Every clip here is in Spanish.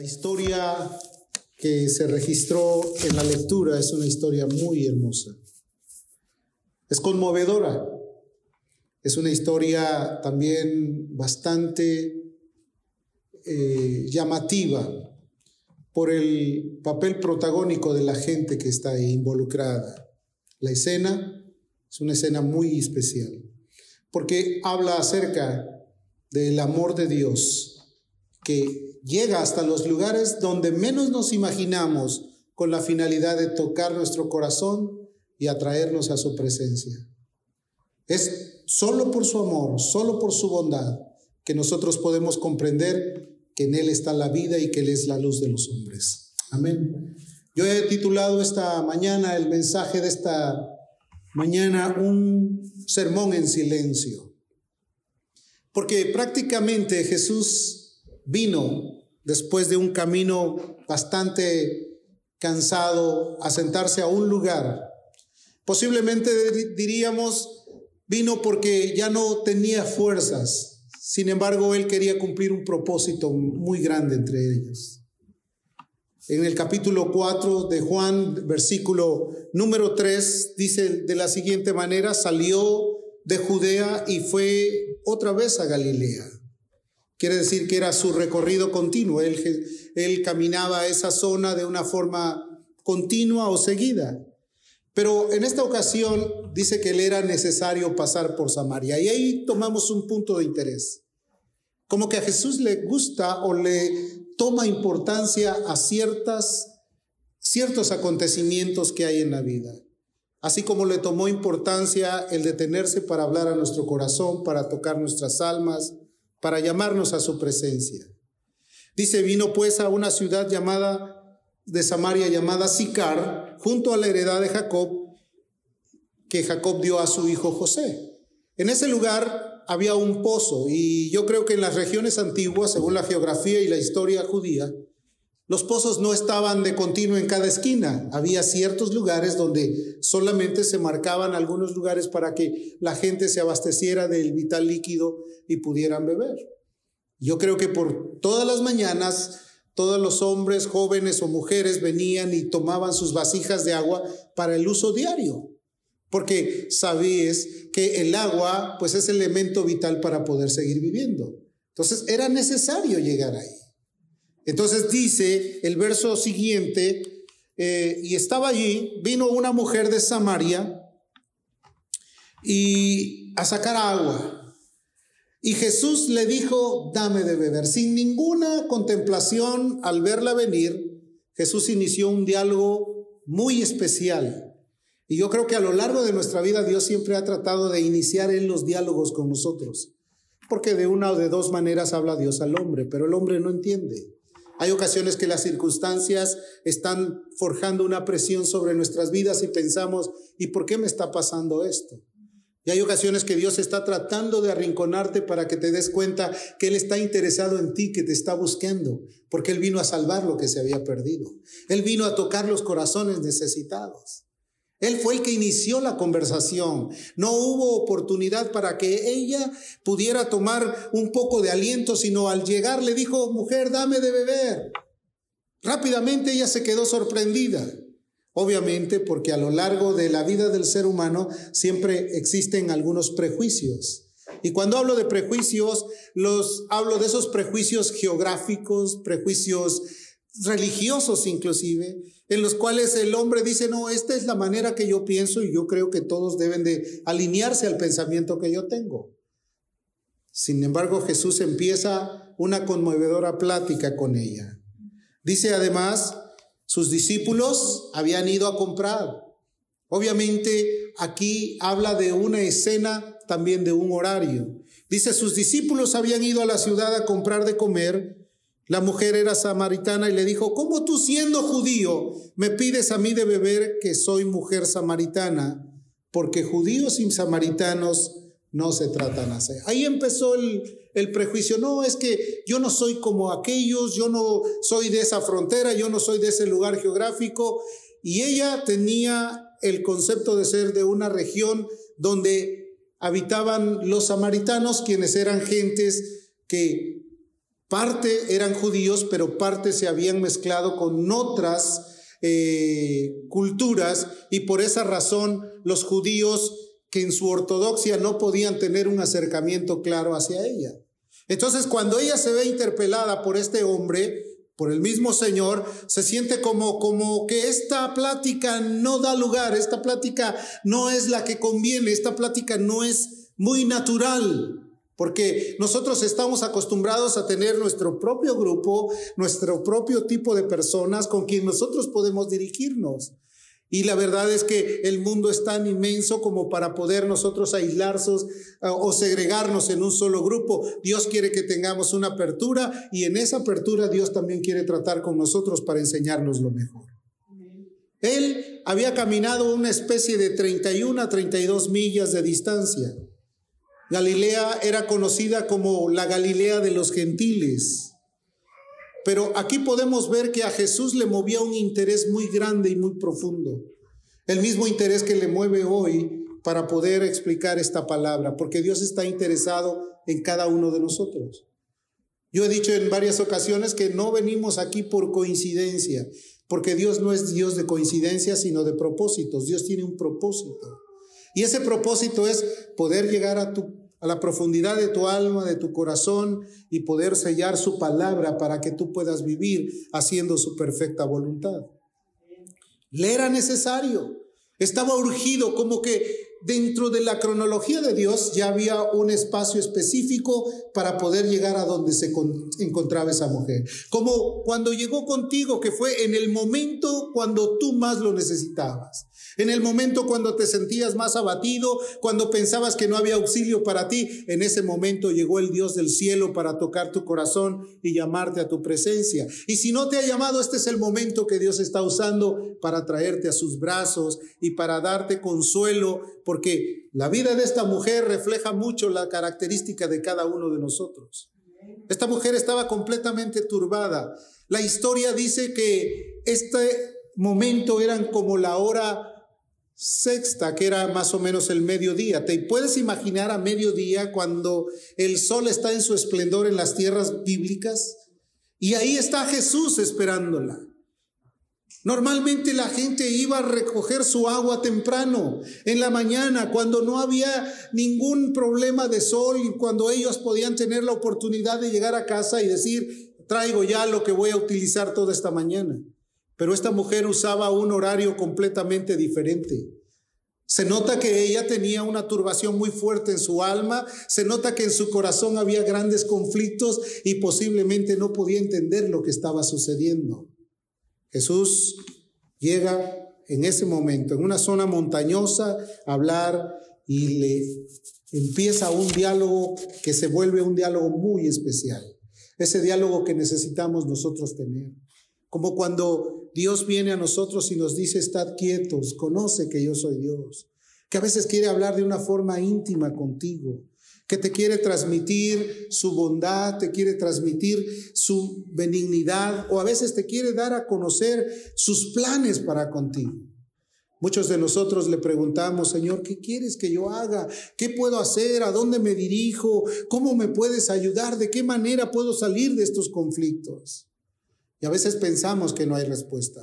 La historia que se registró en la lectura es una historia muy hermosa. Es conmovedora. Es una historia también bastante eh, llamativa por el papel protagónico de la gente que está ahí involucrada. La escena es una escena muy especial porque habla acerca del amor de Dios que llega hasta los lugares donde menos nos imaginamos con la finalidad de tocar nuestro corazón y atraernos a su presencia. Es solo por su amor, solo por su bondad, que nosotros podemos comprender que en Él está la vida y que Él es la luz de los hombres. Amén. Yo he titulado esta mañana, el mensaje de esta mañana, un sermón en silencio. Porque prácticamente Jesús vino después de un camino bastante cansado a sentarse a un lugar. Posiblemente diríamos, vino porque ya no tenía fuerzas. Sin embargo, él quería cumplir un propósito muy grande entre ellos. En el capítulo 4 de Juan, versículo número 3, dice de la siguiente manera, salió de Judea y fue otra vez a Galilea Quiere decir que era su recorrido continuo. Él, él caminaba a esa zona de una forma continua o seguida. Pero en esta ocasión dice que le era necesario pasar por Samaria. Y ahí tomamos un punto de interés. Como que a Jesús le gusta o le toma importancia a ciertas, ciertos acontecimientos que hay en la vida. Así como le tomó importancia el detenerse para hablar a nuestro corazón, para tocar nuestras almas, para llamarnos a su presencia. Dice, vino pues a una ciudad llamada de Samaria llamada Sicar, junto a la heredad de Jacob, que Jacob dio a su hijo José. En ese lugar había un pozo y yo creo que en las regiones antiguas, según la geografía y la historia judía, los pozos no estaban de continuo en cada esquina. Había ciertos lugares donde solamente se marcaban algunos lugares para que la gente se abasteciera del vital líquido y pudieran beber. Yo creo que por todas las mañanas todos los hombres, jóvenes o mujeres venían y tomaban sus vasijas de agua para el uso diario, porque sabías que el agua pues es elemento vital para poder seguir viviendo. Entonces era necesario llegar ahí. Entonces dice el verso siguiente, eh, y estaba allí, vino una mujer de Samaria y a sacar agua. Y Jesús le dijo, dame de beber. Sin ninguna contemplación al verla venir, Jesús inició un diálogo muy especial. Y yo creo que a lo largo de nuestra vida Dios siempre ha tratado de iniciar en los diálogos con nosotros. Porque de una o de dos maneras habla Dios al hombre, pero el hombre no entiende. Hay ocasiones que las circunstancias están forjando una presión sobre nuestras vidas y pensamos, ¿y por qué me está pasando esto? Y hay ocasiones que Dios está tratando de arrinconarte para que te des cuenta que Él está interesado en ti, que te está buscando, porque Él vino a salvar lo que se había perdido. Él vino a tocar los corazones necesitados. Él fue el que inició la conversación. No hubo oportunidad para que ella pudiera tomar un poco de aliento, sino al llegar le dijo, mujer, dame de beber. Rápidamente ella se quedó sorprendida. Obviamente porque a lo largo de la vida del ser humano siempre existen algunos prejuicios. Y cuando hablo de prejuicios, los hablo de esos prejuicios geográficos, prejuicios religiosos inclusive, en los cuales el hombre dice, no, esta es la manera que yo pienso y yo creo que todos deben de alinearse al pensamiento que yo tengo. Sin embargo, Jesús empieza una conmovedora plática con ella. Dice además, sus discípulos habían ido a comprar. Obviamente aquí habla de una escena, también de un horario. Dice, sus discípulos habían ido a la ciudad a comprar de comer la mujer era samaritana y le dijo, ¿cómo tú siendo judío me pides a mí de beber que soy mujer samaritana? Porque judíos y samaritanos no se tratan así. Ahí empezó el, el prejuicio. No, es que yo no soy como aquellos, yo no soy de esa frontera, yo no soy de ese lugar geográfico. Y ella tenía el concepto de ser de una región donde habitaban los samaritanos, quienes eran gentes que Parte eran judíos, pero parte se habían mezclado con otras eh, culturas y por esa razón los judíos que en su ortodoxia no podían tener un acercamiento claro hacia ella. Entonces, cuando ella se ve interpelada por este hombre, por el mismo Señor, se siente como, como que esta plática no da lugar, esta plática no es la que conviene, esta plática no es muy natural. Porque nosotros estamos acostumbrados a tener nuestro propio grupo, nuestro propio tipo de personas con quien nosotros podemos dirigirnos. Y la verdad es que el mundo es tan inmenso como para poder nosotros aislarnos o segregarnos en un solo grupo. Dios quiere que tengamos una apertura y en esa apertura Dios también quiere tratar con nosotros para enseñarnos lo mejor. Él había caminado una especie de 31 a 32 millas de distancia. Galilea era conocida como la Galilea de los gentiles. Pero aquí podemos ver que a Jesús le movía un interés muy grande y muy profundo. El mismo interés que le mueve hoy para poder explicar esta palabra, porque Dios está interesado en cada uno de nosotros. Yo he dicho en varias ocasiones que no venimos aquí por coincidencia, porque Dios no es Dios de coincidencias, sino de propósitos. Dios tiene un propósito. Y ese propósito es poder llegar a tu a la profundidad de tu alma, de tu corazón y poder sellar su palabra para que tú puedas vivir haciendo su perfecta voluntad. Le era necesario, estaba urgido, como que dentro de la cronología de Dios ya había un espacio específico para poder llegar a donde se encontraba esa mujer. Como cuando llegó contigo, que fue en el momento cuando tú más lo necesitabas. En el momento cuando te sentías más abatido, cuando pensabas que no había auxilio para ti, en ese momento llegó el Dios del cielo para tocar tu corazón y llamarte a tu presencia. Y si no te ha llamado, este es el momento que Dios está usando para traerte a sus brazos y para darte consuelo, porque la vida de esta mujer refleja mucho la característica de cada uno de nosotros. Esta mujer estaba completamente turbada. La historia dice que este momento eran como la hora sexta, que era más o menos el mediodía. ¿Te puedes imaginar a mediodía cuando el sol está en su esplendor en las tierras bíblicas? Y ahí está Jesús esperándola. Normalmente la gente iba a recoger su agua temprano, en la mañana, cuando no había ningún problema de sol y cuando ellos podían tener la oportunidad de llegar a casa y decir, traigo ya lo que voy a utilizar toda esta mañana. Pero esta mujer usaba un horario completamente diferente. Se nota que ella tenía una turbación muy fuerte en su alma, se nota que en su corazón había grandes conflictos y posiblemente no podía entender lo que estaba sucediendo. Jesús llega en ese momento, en una zona montañosa, a hablar y le empieza un diálogo que se vuelve un diálogo muy especial. Ese diálogo que necesitamos nosotros tener. Como cuando Dios viene a nosotros y nos dice, estad quietos, conoce que yo soy Dios. Que a veces quiere hablar de una forma íntima contigo, que te quiere transmitir su bondad, te quiere transmitir su benignidad o a veces te quiere dar a conocer sus planes para contigo. Muchos de nosotros le preguntamos, Señor, ¿qué quieres que yo haga? ¿Qué puedo hacer? ¿A dónde me dirijo? ¿Cómo me puedes ayudar? ¿De qué manera puedo salir de estos conflictos? Y a veces pensamos que no hay respuesta.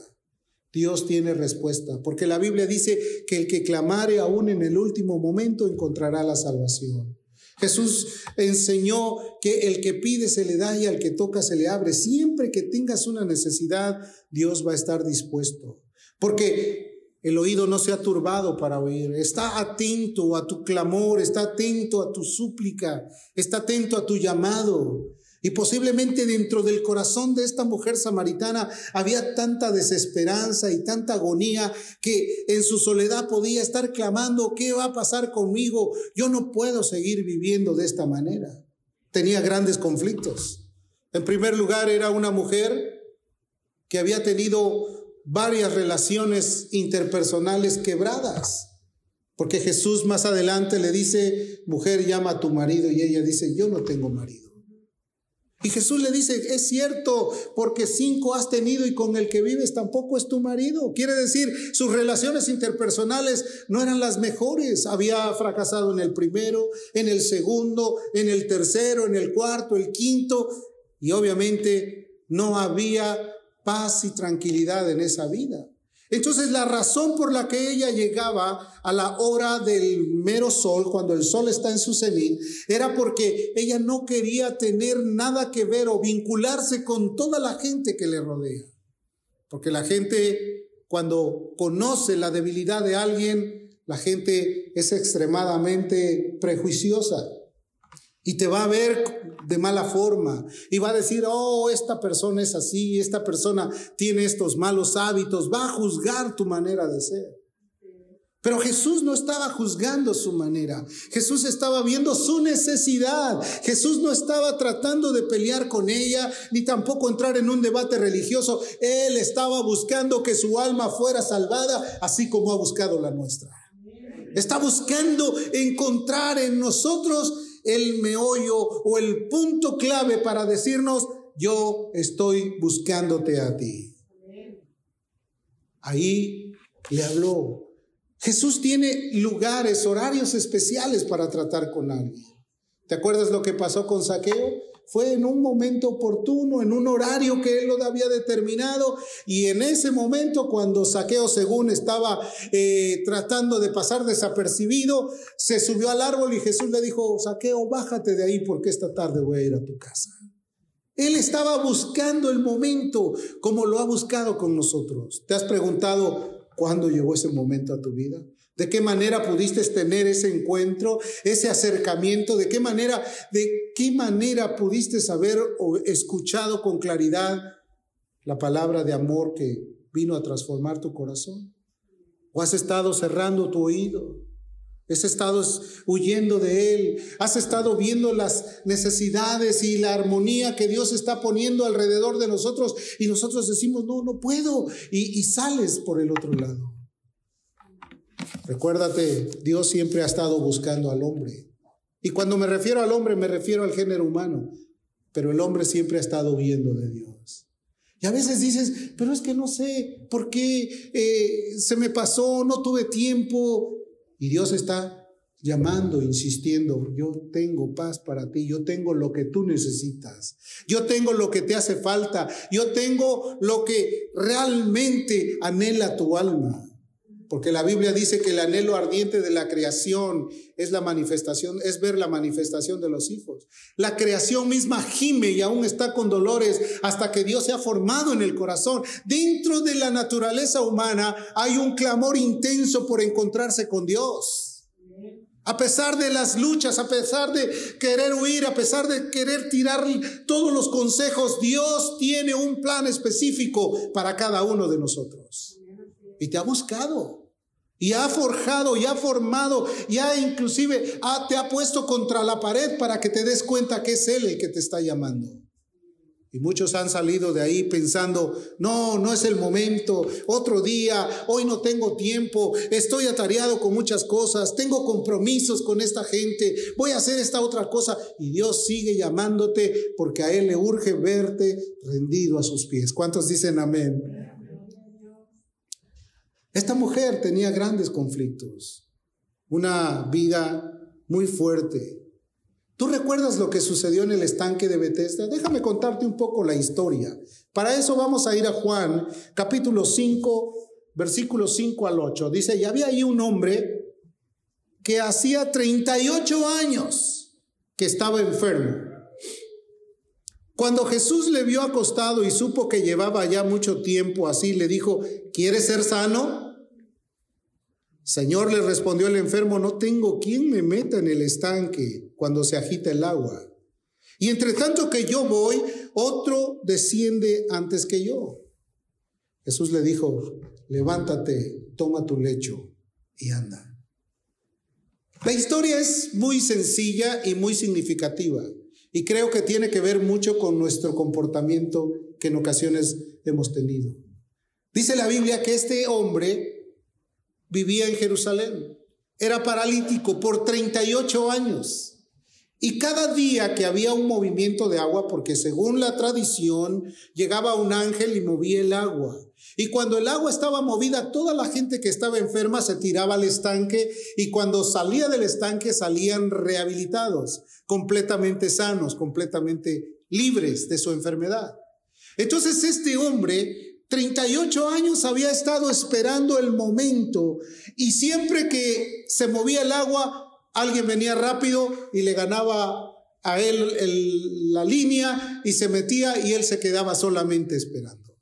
Dios tiene respuesta, porque la Biblia dice que el que clamare aún en el último momento encontrará la salvación. Jesús enseñó que el que pide se le da y al que toca se le abre. Siempre que tengas una necesidad, Dios va a estar dispuesto. Porque el oído no se ha turbado para oír. Está atento a tu clamor, está atento a tu súplica, está atento a tu llamado. Y posiblemente dentro del corazón de esta mujer samaritana había tanta desesperanza y tanta agonía que en su soledad podía estar clamando, ¿qué va a pasar conmigo? Yo no puedo seguir viviendo de esta manera. Tenía grandes conflictos. En primer lugar, era una mujer que había tenido varias relaciones interpersonales quebradas. Porque Jesús más adelante le dice, mujer, llama a tu marido. Y ella dice, yo no tengo marido. Y Jesús le dice, es cierto, porque cinco has tenido y con el que vives tampoco es tu marido. Quiere decir, sus relaciones interpersonales no eran las mejores. Había fracasado en el primero, en el segundo, en el tercero, en el cuarto, el quinto. y obviamente no había paz y tranquilidad en esa vida. Entonces la razón por la que ella llegaba a la hora del mero sol, cuando el sol está en su cenit, era porque ella no quería tener nada que ver o vincularse con toda la gente que le rodea. Porque la gente, cuando conoce la debilidad de alguien, la gente es extremadamente prejuiciosa y te va a ver de mala forma y va a decir, oh, esta persona es así, esta persona tiene estos malos hábitos, va a juzgar tu manera de ser. Pero Jesús no estaba juzgando su manera, Jesús estaba viendo su necesidad, Jesús no estaba tratando de pelear con ella, ni tampoco entrar en un debate religioso, Él estaba buscando que su alma fuera salvada, así como ha buscado la nuestra. Está buscando encontrar en nosotros el meollo o el punto clave para decirnos, yo estoy buscándote a ti. Ahí le habló. Jesús tiene lugares, horarios especiales para tratar con alguien. ¿Te acuerdas lo que pasó con Saqueo? Fue en un momento oportuno, en un horario que él lo había determinado. Y en ese momento, cuando Saqueo, según estaba eh, tratando de pasar desapercibido, se subió al árbol y Jesús le dijo, Saqueo, bájate de ahí porque esta tarde voy a ir a tu casa. Él estaba buscando el momento como lo ha buscado con nosotros. ¿Te has preguntado cuándo llegó ese momento a tu vida? ¿De qué manera pudiste tener ese encuentro, ese acercamiento? ¿De qué manera, de qué manera pudiste haber escuchado con claridad la palabra de amor que vino a transformar tu corazón? ¿O has estado cerrando tu oído? ¿Has estado huyendo de Él? ¿Has estado viendo las necesidades y la armonía que Dios está poniendo alrededor de nosotros y nosotros decimos, no, no puedo y sales por el otro lado? Recuérdate, Dios siempre ha estado buscando al hombre. Y cuando me refiero al hombre, me refiero al género humano. Pero el hombre siempre ha estado viendo de Dios. Y a veces dices, pero es que no sé por qué eh, se me pasó, no tuve tiempo. Y Dios está llamando, insistiendo, yo tengo paz para ti, yo tengo lo que tú necesitas, yo tengo lo que te hace falta, yo tengo lo que realmente anhela tu alma. Porque la Biblia dice que el anhelo ardiente de la creación es la manifestación, es ver la manifestación de los hijos. La creación misma gime y aún está con dolores hasta que Dios se ha formado en el corazón. Dentro de la naturaleza humana hay un clamor intenso por encontrarse con Dios. A pesar de las luchas, a pesar de querer huir, a pesar de querer tirar todos los consejos, Dios tiene un plan específico para cada uno de nosotros y te ha buscado. Y ha forjado, y ha formado, y ha inclusive te ha puesto contra la pared para que te des cuenta que es Él el que te está llamando. Y muchos han salido de ahí pensando, no, no es el momento, otro día, hoy no tengo tiempo, estoy atareado con muchas cosas, tengo compromisos con esta gente, voy a hacer esta otra cosa. Y Dios sigue llamándote porque a Él le urge verte rendido a sus pies. ¿Cuántos dicen amén? Esta mujer tenía grandes conflictos, una vida muy fuerte. ¿Tú recuerdas lo que sucedió en el estanque de Bethesda? Déjame contarte un poco la historia. Para eso vamos a ir a Juan, capítulo 5, versículos 5 al 8. Dice, y había ahí un hombre que hacía 38 años que estaba enfermo. Cuando Jesús le vio acostado y supo que llevaba ya mucho tiempo así, le dijo, ¿quieres ser sano? Señor, le respondió el enfermo, no tengo quien me meta en el estanque cuando se agita el agua. Y entre tanto que yo voy, otro desciende antes que yo. Jesús le dijo, levántate, toma tu lecho y anda. La historia es muy sencilla y muy significativa y creo que tiene que ver mucho con nuestro comportamiento que en ocasiones hemos tenido. Dice la Biblia que este hombre vivía en Jerusalén. Era paralítico por 38 años. Y cada día que había un movimiento de agua, porque según la tradición llegaba un ángel y movía el agua. Y cuando el agua estaba movida, toda la gente que estaba enferma se tiraba al estanque y cuando salía del estanque salían rehabilitados, completamente sanos, completamente libres de su enfermedad. Entonces este hombre, 38 años, había estado esperando el momento y siempre que se movía el agua, alguien venía rápido y le ganaba a él la línea y se metía y él se quedaba solamente esperando.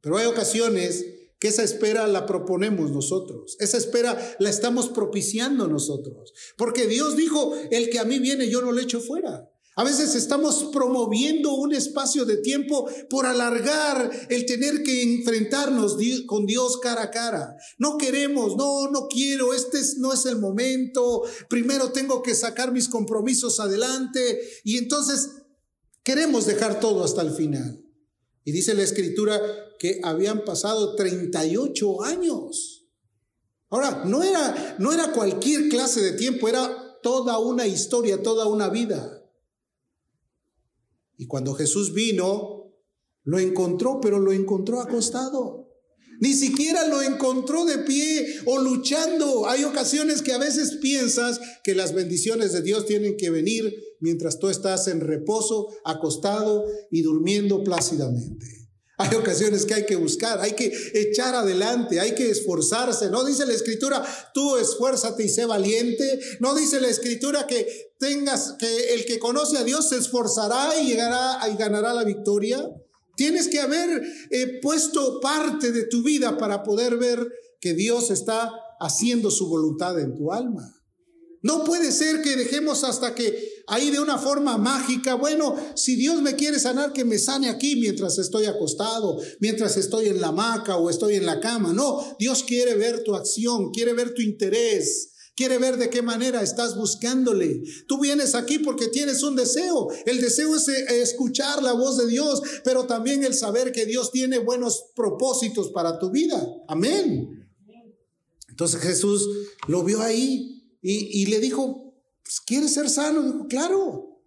Pero hay ocasiones que esa espera la proponemos nosotros, esa espera la estamos propiciando nosotros, porque Dios dijo, el que a mí viene yo no le echo fuera. A veces estamos promoviendo un espacio de tiempo por alargar el tener que enfrentarnos con Dios cara a cara. No queremos, no, no quiero, este no es el momento. Primero tengo que sacar mis compromisos adelante y entonces queremos dejar todo hasta el final. Y dice la escritura que habían pasado 38 años. Ahora, no era, no era cualquier clase de tiempo, era toda una historia, toda una vida. Y cuando Jesús vino, lo encontró, pero lo encontró acostado. Ni siquiera lo encontró de pie o luchando. Hay ocasiones que a veces piensas que las bendiciones de Dios tienen que venir mientras tú estás en reposo, acostado y durmiendo plácidamente. Hay ocasiones que hay que buscar, hay que echar adelante, hay que esforzarse. No dice la escritura, tú esfuérzate y sé valiente. No dice la escritura que tengas, que el que conoce a Dios se esforzará y llegará y ganará la victoria. Tienes que haber eh, puesto parte de tu vida para poder ver que Dios está haciendo su voluntad en tu alma. No puede ser que dejemos hasta que ahí de una forma mágica, bueno, si Dios me quiere sanar, que me sane aquí mientras estoy acostado, mientras estoy en la hamaca o estoy en la cama. No, Dios quiere ver tu acción, quiere ver tu interés. Quiere ver de qué manera estás buscándole. Tú vienes aquí porque tienes un deseo. El deseo es eh, escuchar la voz de Dios, pero también el saber que Dios tiene buenos propósitos para tu vida. Amén. Entonces Jesús lo vio ahí y, le dijo, pues, ¿quieres ser sano? Dijo, claro.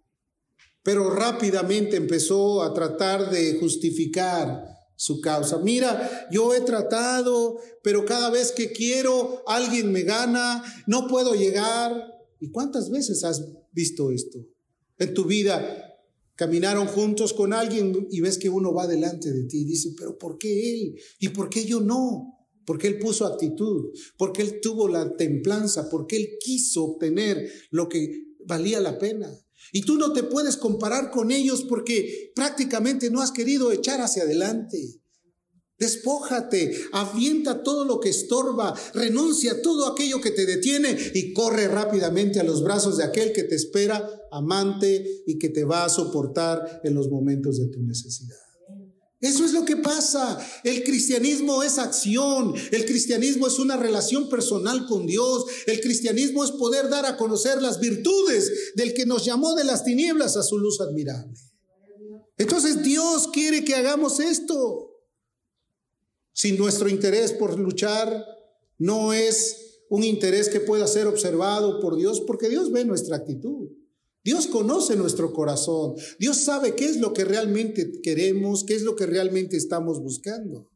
Pero rápidamente empezó a tratar de justificar su causa. Mira, yo he tratado, pero cada vez que quiero, alguien me gana, no puedo llegar. ¿Y cuántas veces has visto esto? En tu vida caminaron juntos con alguien y ves que uno va delante de ti dice, pero ¿por qué él? ¿Y por qué yo no? Porque Él puso actitud, porque Él tuvo la templanza, porque Él quiso obtener lo que valía la pena. Y tú no te puedes comparar con ellos porque prácticamente no has querido echar hacia adelante. Despójate, avienta todo lo que estorba, renuncia a todo aquello que te detiene y corre rápidamente a los brazos de aquel que te espera, amante y que te va a soportar en los momentos de tu necesidad. Eso es lo que pasa. El cristianismo es acción. El cristianismo es una relación personal con Dios. El cristianismo es poder dar a conocer las virtudes del que nos llamó de las tinieblas a su luz admirable. Entonces Dios quiere que hagamos esto. Si nuestro interés por luchar no es un interés que pueda ser observado por Dios, porque Dios ve nuestra actitud. Dios conoce nuestro corazón. Dios sabe qué es lo que realmente queremos, qué es lo que realmente estamos buscando.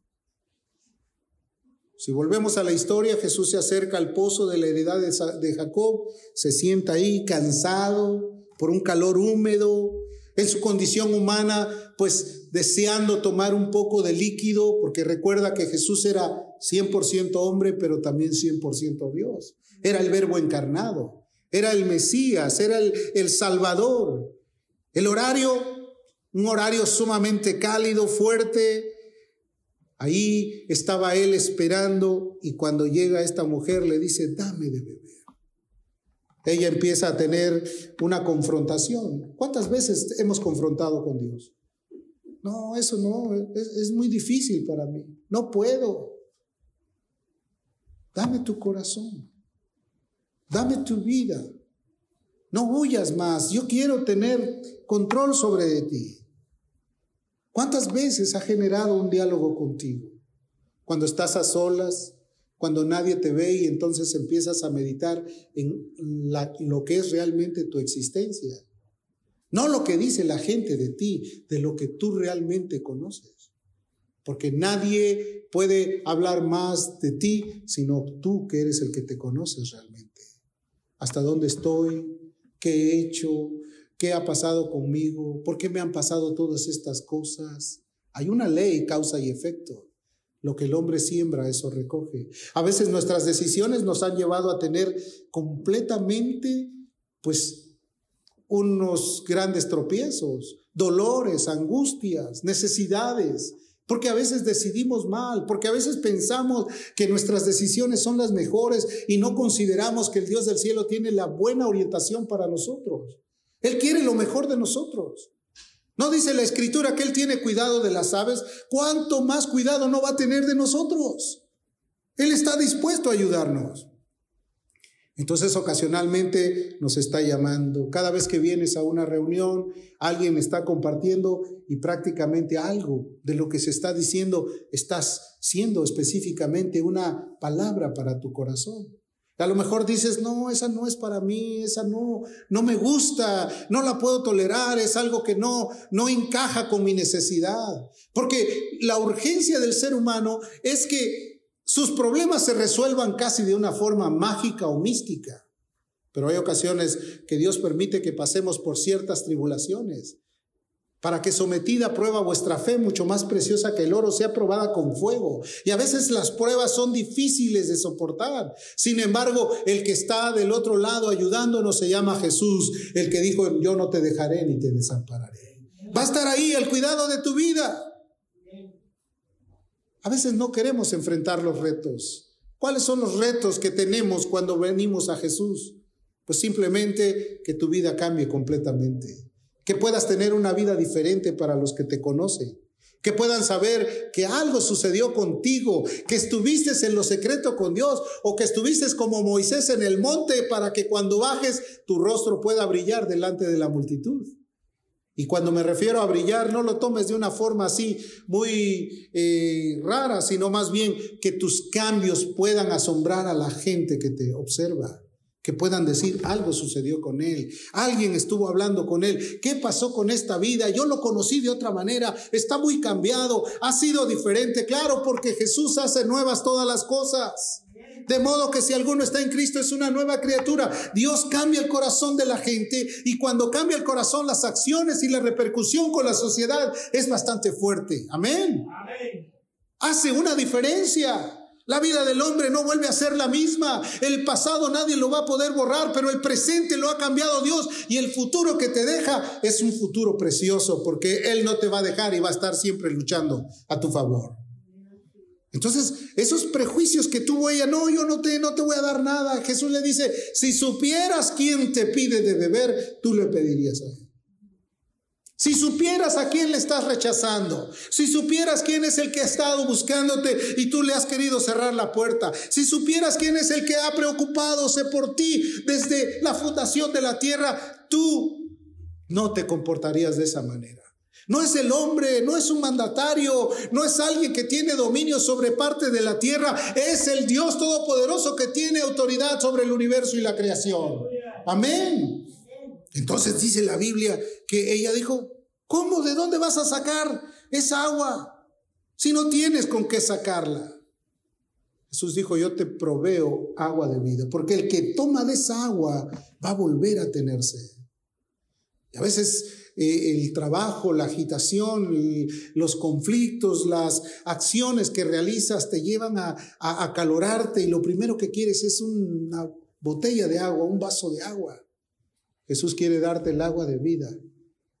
Si volvemos a la historia, Jesús se acerca al pozo de la heredad de Jacob, se sienta ahí cansado por un calor húmedo, en su condición humana, pues deseando tomar un poco de líquido, porque recuerda que Jesús era 100% hombre, pero también 100% Dios. Era el verbo encarnado era el Mesías, era el, Salvador. El horario, un horario sumamente cálido, fuerte. Ahí estaba él esperando y cuando llega esta mujer le dice, dame de beber. Ella empieza a tener una confrontación. ¿Cuántas veces hemos confrontado con Dios? No, eso no, es muy difícil para mí. No puedo. Dame tu corazón. Dame tu vida. No huyas más. Yo quiero tener control sobre ti. ¿Cuántas veces ha generado un diálogo contigo? Cuando estás a solas, cuando nadie te ve y entonces empiezas a meditar en lo que es realmente tu existencia. No lo que dice la gente de ti, de lo que tú realmente conoces. Porque nadie puede hablar más de ti, sino tú que eres el que te conoces realmente hasta dónde estoy, qué he hecho, ¿Qué ha pasado conmigo? ¿Por qué me han pasado todas estas cosas? Hay una ley, causa y efecto. Lo que el hombre siembra, eso recoge. A veces nuestras decisiones nos han llevado a tener completamente, pues, unos grandes tropiezos, dolores, angustias, necesidades, porque a veces decidimos mal, porque a veces pensamos que nuestras decisiones son las mejores y no consideramos que el Dios del cielo tiene la buena orientación para nosotros. Él quiere lo mejor de nosotros. ¿No dice la escritura que Él tiene cuidado de las aves? ¿Cuánto más cuidado no va a tener de nosotros? Él está dispuesto a ayudarnos. Entonces ocasionalmente nos está llamando. Cada vez que vienes a una reunión, alguien está compartiendo y prácticamente algo de lo que se está diciendo estás siendo específicamente una palabra para tu corazón. A lo mejor dices, no, esa no es para mí, esa no, no me gusta, no la puedo tolerar, es algo que no, no encaja con mi necesidad. Porque la urgencia del ser humano es que sus problemas se resuelvan casi de una forma mágica o mística. Pero hay ocasiones que Dios permite que pasemos por ciertas tribulaciones para que sometida a prueba vuestra fe, mucho más preciosa que el oro, sea probada con fuego. Y a veces las pruebas son difíciles de soportar. Sin embargo, el que está del otro lado ayudándonos se llama Jesús, el que dijo, yo no te dejaré ni te desampararé. Va a estar ahí el cuidado de tu vida. A veces no queremos enfrentar los retos. ¿Cuáles son los retos que tenemos cuando venimos a Jesús? Pues simplemente que tu vida cambie completamente que puedas tener una vida diferente para los que te conocen, que puedan saber que algo sucedió contigo, que estuviste en lo secreto con Dios o que estuviste como Moisés en el monte para que cuando bajes tu rostro pueda brillar delante de la multitud. Y cuando me refiero a brillar, no lo tomes de una forma así muy eh, rara, sino más bien que tus cambios puedan asombrar a la gente que te observa que puedan decir algo sucedió con él, alguien estuvo hablando con él, ¿qué pasó con esta vida? Yo lo conocí de otra manera, está muy cambiado, ha sido diferente, claro, porque Jesús hace nuevas todas las cosas. De modo que si alguno está en Cristo es una nueva criatura. Dios cambia el corazón de la gente y cuando cambia el corazón las acciones y la repercusión con la sociedad es bastante fuerte. Amén. Amén. Hace una diferencia. La vida del hombre no vuelve a ser la misma. El pasado nadie lo va a poder borrar, pero el presente lo ha cambiado Dios y el futuro que te deja es un futuro precioso porque Él no te va a dejar y va a estar siempre luchando a tu favor. Entonces, esos prejuicios que tuvo ella, no, yo no te, no te voy a dar nada. Jesús le dice, si supieras quién te pide de beber, tú le pedirías a él. Si supieras a quién le estás rechazando, si supieras quién es el que ha estado buscándote y tú le has querido cerrar la puerta, si supieras quién es el que ha preocupadose por ti desde la fundación de la tierra, tú no te comportarías de esa manera. No es el hombre, no es un mandatario, no es alguien que tiene dominio sobre parte de la tierra, es el Dios Todopoderoso que tiene autoridad sobre el universo y la creación. Amén. Entonces dice la Biblia que ella dijo, ¿cómo? ¿De dónde vas a sacar esa agua si no tienes con qué sacarla? Jesús dijo, yo te proveo agua de vida, porque el que toma de esa agua va a volver a tenerse. A veces eh, el trabajo, la agitación, los conflictos, las acciones que realizas te llevan a, a acalorarte y lo primero que quieres es una botella de agua, un vaso de agua. Jesús quiere darte el agua de vida.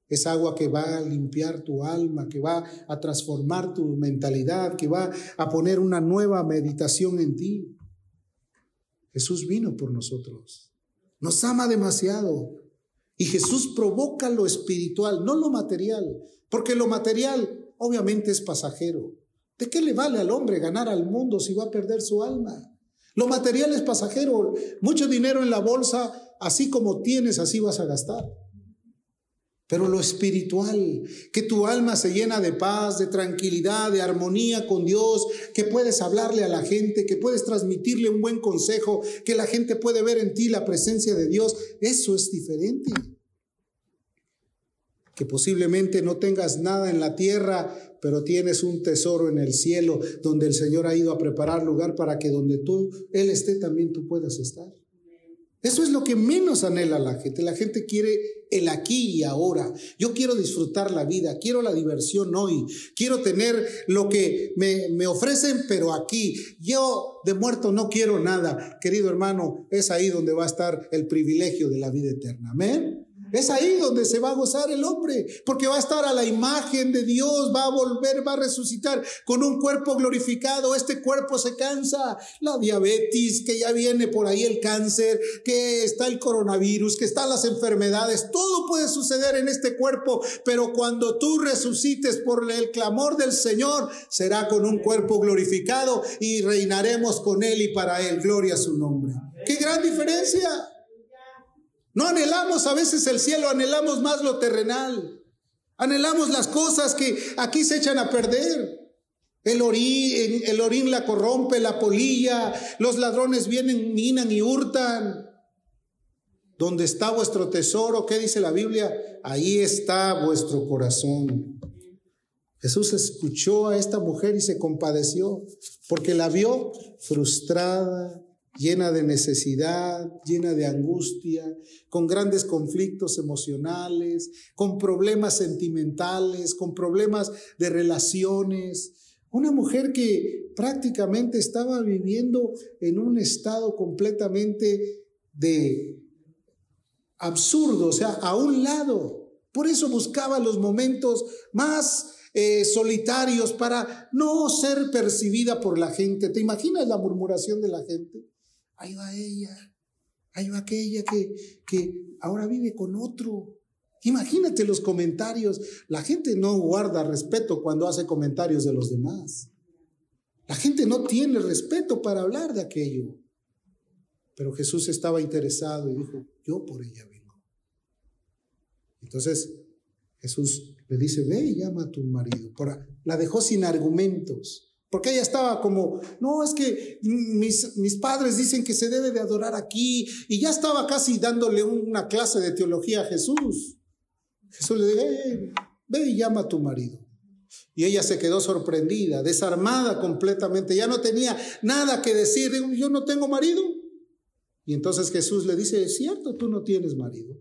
Es agua que va a limpiar tu alma, que va a transformar tu mentalidad, que va a poner una nueva meditación en ti. Jesús vino por nosotros. Nos ama demasiado. Y Jesús provoca lo espiritual, no lo material, porque lo material obviamente es pasajero. ¿De qué le vale al hombre ganar al mundo si va a perder su alma? Lo material es pasajero. Mucho dinero en la bolsa, así como tienes, así vas a gastar. Pero lo espiritual, que tu alma se llena de paz, de tranquilidad, de armonía con Dios, que puedes hablarle a la gente, que puedes transmitirle un buen consejo, que la gente puede ver en ti la presencia de Dios, eso es diferente. Que posiblemente no tengas nada en la tierra, pero tienes un tesoro en el cielo donde el Señor ha ido a preparar lugar para que donde tú, Él esté, también tú puedas estar. Eso es lo que menos anhela la gente. La gente quiere el aquí y ahora. Yo quiero disfrutar la vida, quiero la diversión hoy, quiero tener lo que me, me, ofrecen, pero aquí. Yo de muerto no quiero nada. Querido hermano, es ahí donde va a estar el privilegio de la vida eterna. Amén. Es ahí donde se va a gozar el hombre, porque va a estar a la imagen de Dios, va a volver, va a resucitar con un cuerpo glorificado. Este cuerpo se cansa, la diabetes, que ya viene por ahí el cáncer, que está el coronavirus, que están las enfermedades, todo puede suceder en este cuerpo, pero cuando tú resucites por el clamor del Señor, será con un cuerpo glorificado y reinaremos con Él y para Él. Gloria a su nombre. ¡Qué gran diferencia! No anhelamos a veces el cielo, anhelamos más lo terrenal. Anhelamos las cosas que aquí se echan a perder. El orín, el orín la corrompe, la polilla, los ladrones vienen, minan y hurtan. Donde está vuestro tesoro, ¿qué dice la Biblia? Ahí está vuestro corazón. Jesús escuchó a esta mujer y se compadeció porque la vio frustrada, llena de necesidad, llena de angustia, con grandes conflictos emocionales, con problemas sentimentales, con problemas de relaciones. Una mujer que prácticamente estaba viviendo en un estado completamente de absurdo, o sea, a un lado. Por eso buscaba los momentos más eh, solitarios para no ser percibida por la gente. ¿Te imaginas la murmuración de la gente? Ahí va ella, ahí va aquella que, que ahora vive con otro. Imagínate los comentarios. La gente no guarda respeto cuando hace comentarios de los demás. La gente no tiene respeto para hablar de aquello. Pero Jesús estaba interesado y dijo, yo por ella vengo. Entonces Jesús le dice, ve y llama a tu marido. La dejó sin argumentos. Porque ella estaba como, no, es que mis, mis, padres dicen que se debe de adorar aquí. Y ya estaba casi dándole una clase de teología a Jesús. Jesús le dice, ve y llama a tu marido. Y ella se quedó sorprendida, desarmada completamente. Ya no tenía nada que decir. Yo no tengo marido. Y entonces Jesús le dice, es cierto, tú no tienes marido.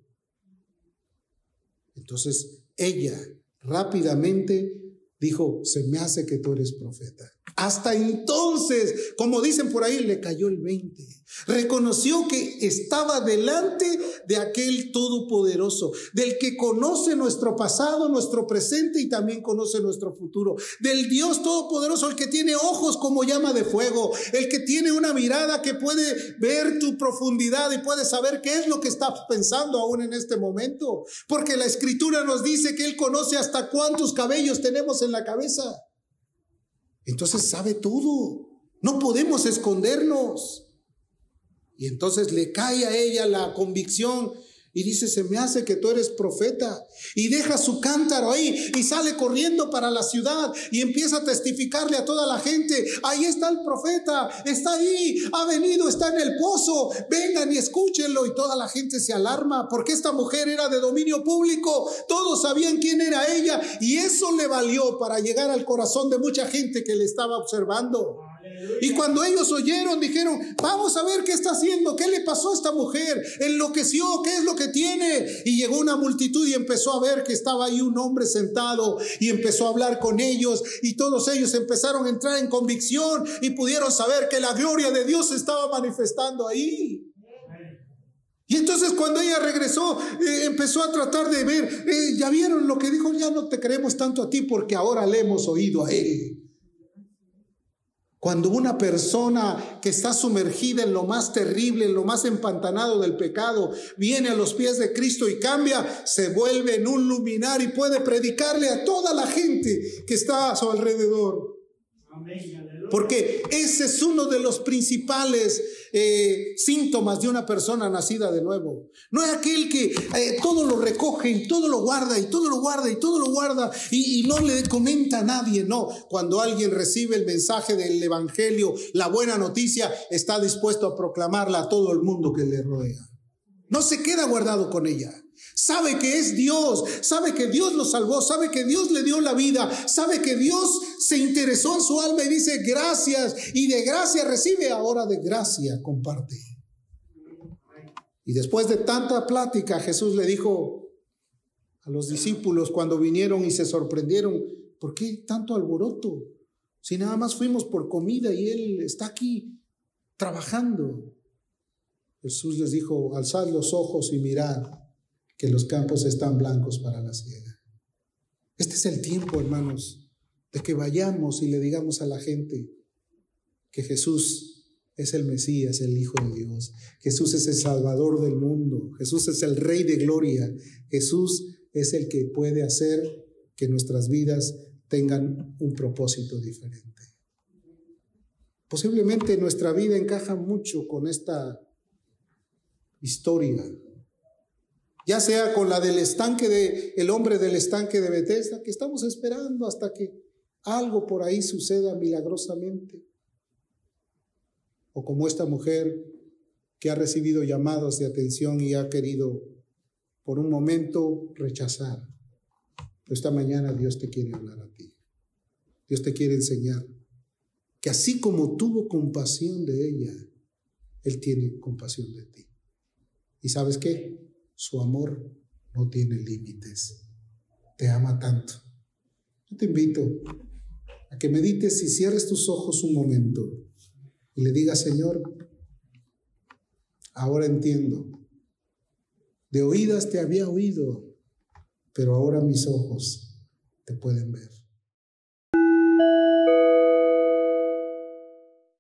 Entonces ella rápidamente dijo, se me hace que tú eres profeta. Hasta entonces, como dicen por ahí, le cayó el 20. Reconoció que estaba delante de aquel todopoderoso, del que conoce nuestro pasado, nuestro presente y también conoce nuestro futuro. Del Dios todopoderoso, el que tiene ojos como llama de fuego, el que tiene una mirada que puede ver tu profundidad y puede saber qué es lo que estás pensando aún en este momento. Porque la escritura nos dice que Él conoce hasta cuántos cabellos tenemos en la cabeza. Entonces sabe todo. No podemos escondernos. Y entonces le cae a ella la convicción y dice, se me hace que tú eres profeta. Y deja su cántaro ahí y sale corriendo para la ciudad y empieza a testificarle a toda la gente, ahí está el profeta, está ahí, ha venido, está en el pozo, vengan y escúchenlo. Y toda la gente se alarma porque esta mujer era de dominio público, todos sabían quién era ella y eso le valió para llegar al corazón de mucha gente que le estaba observando. Y cuando ellos oyeron, dijeron, vamos a ver qué está haciendo, qué le pasó a esta mujer, enloqueció, qué es lo que tiene. Y llegó una multitud y empezó a ver que estaba ahí un hombre sentado y empezó a hablar con ellos y todos ellos empezaron a entrar en convicción y pudieron saber que la gloria de Dios se estaba manifestando ahí. Y entonces cuando ella regresó, eh, empezó a tratar de ver, eh, ya vieron lo que dijo, ya no te creemos tanto a ti porque ahora le hemos oído a él. Cuando una persona que está sumergida en lo más terrible, en lo más empantanado del pecado, viene a los pies de Cristo y cambia, se vuelve en un luminar y puede predicarle a toda la gente que está a su alrededor. Porque ese es uno de los principales eh, síntomas de una persona nacida de nuevo. No es aquel que eh, todo lo recoge y todo lo guarda y todo lo guarda y todo lo guarda y, y no le comenta a nadie. No, cuando alguien recibe el mensaje del Evangelio, la buena noticia, está dispuesto a proclamarla a todo el mundo que le rodea. No se queda guardado con ella. Sabe que es Dios, sabe que Dios lo salvó, sabe que Dios le dio la vida, sabe que Dios se interesó en su alma y dice gracias y de gracia recibe, ahora de gracia comparte. Y después de tanta plática, Jesús le dijo a los discípulos cuando vinieron y se sorprendieron, ¿por qué tanto alboroto? Si nada más fuimos por comida y Él está aquí trabajando. Jesús les dijo, alzad los ojos y mirad que los campos están blancos para la siega. Este es el tiempo, hermanos, de que vayamos y le digamos a la gente que Jesús es el Mesías, el Hijo de Dios. Jesús es el Salvador del mundo. Jesús es el Rey de Gloria. Jesús es el que puede hacer que nuestras vidas tengan un propósito diferente. Posiblemente nuestra vida encaja mucho con esta historia. Ya sea con la del estanque de el hombre del estanque de Bethesda, que estamos esperando hasta que algo por ahí suceda milagrosamente. O como esta mujer que ha recibido llamados de atención y ha querido por un momento rechazar. Pero esta mañana Dios te quiere hablar a ti. Dios te quiere enseñar que así como tuvo compasión de ella, Él tiene compasión de ti. ¿Y sabes qué? Su amor no tiene límites. Te ama tanto. Yo te invito a que medites y cierres tus ojos un momento y le digas, Señor, ahora entiendo. De oídas te había oído, pero ahora mis ojos te pueden ver.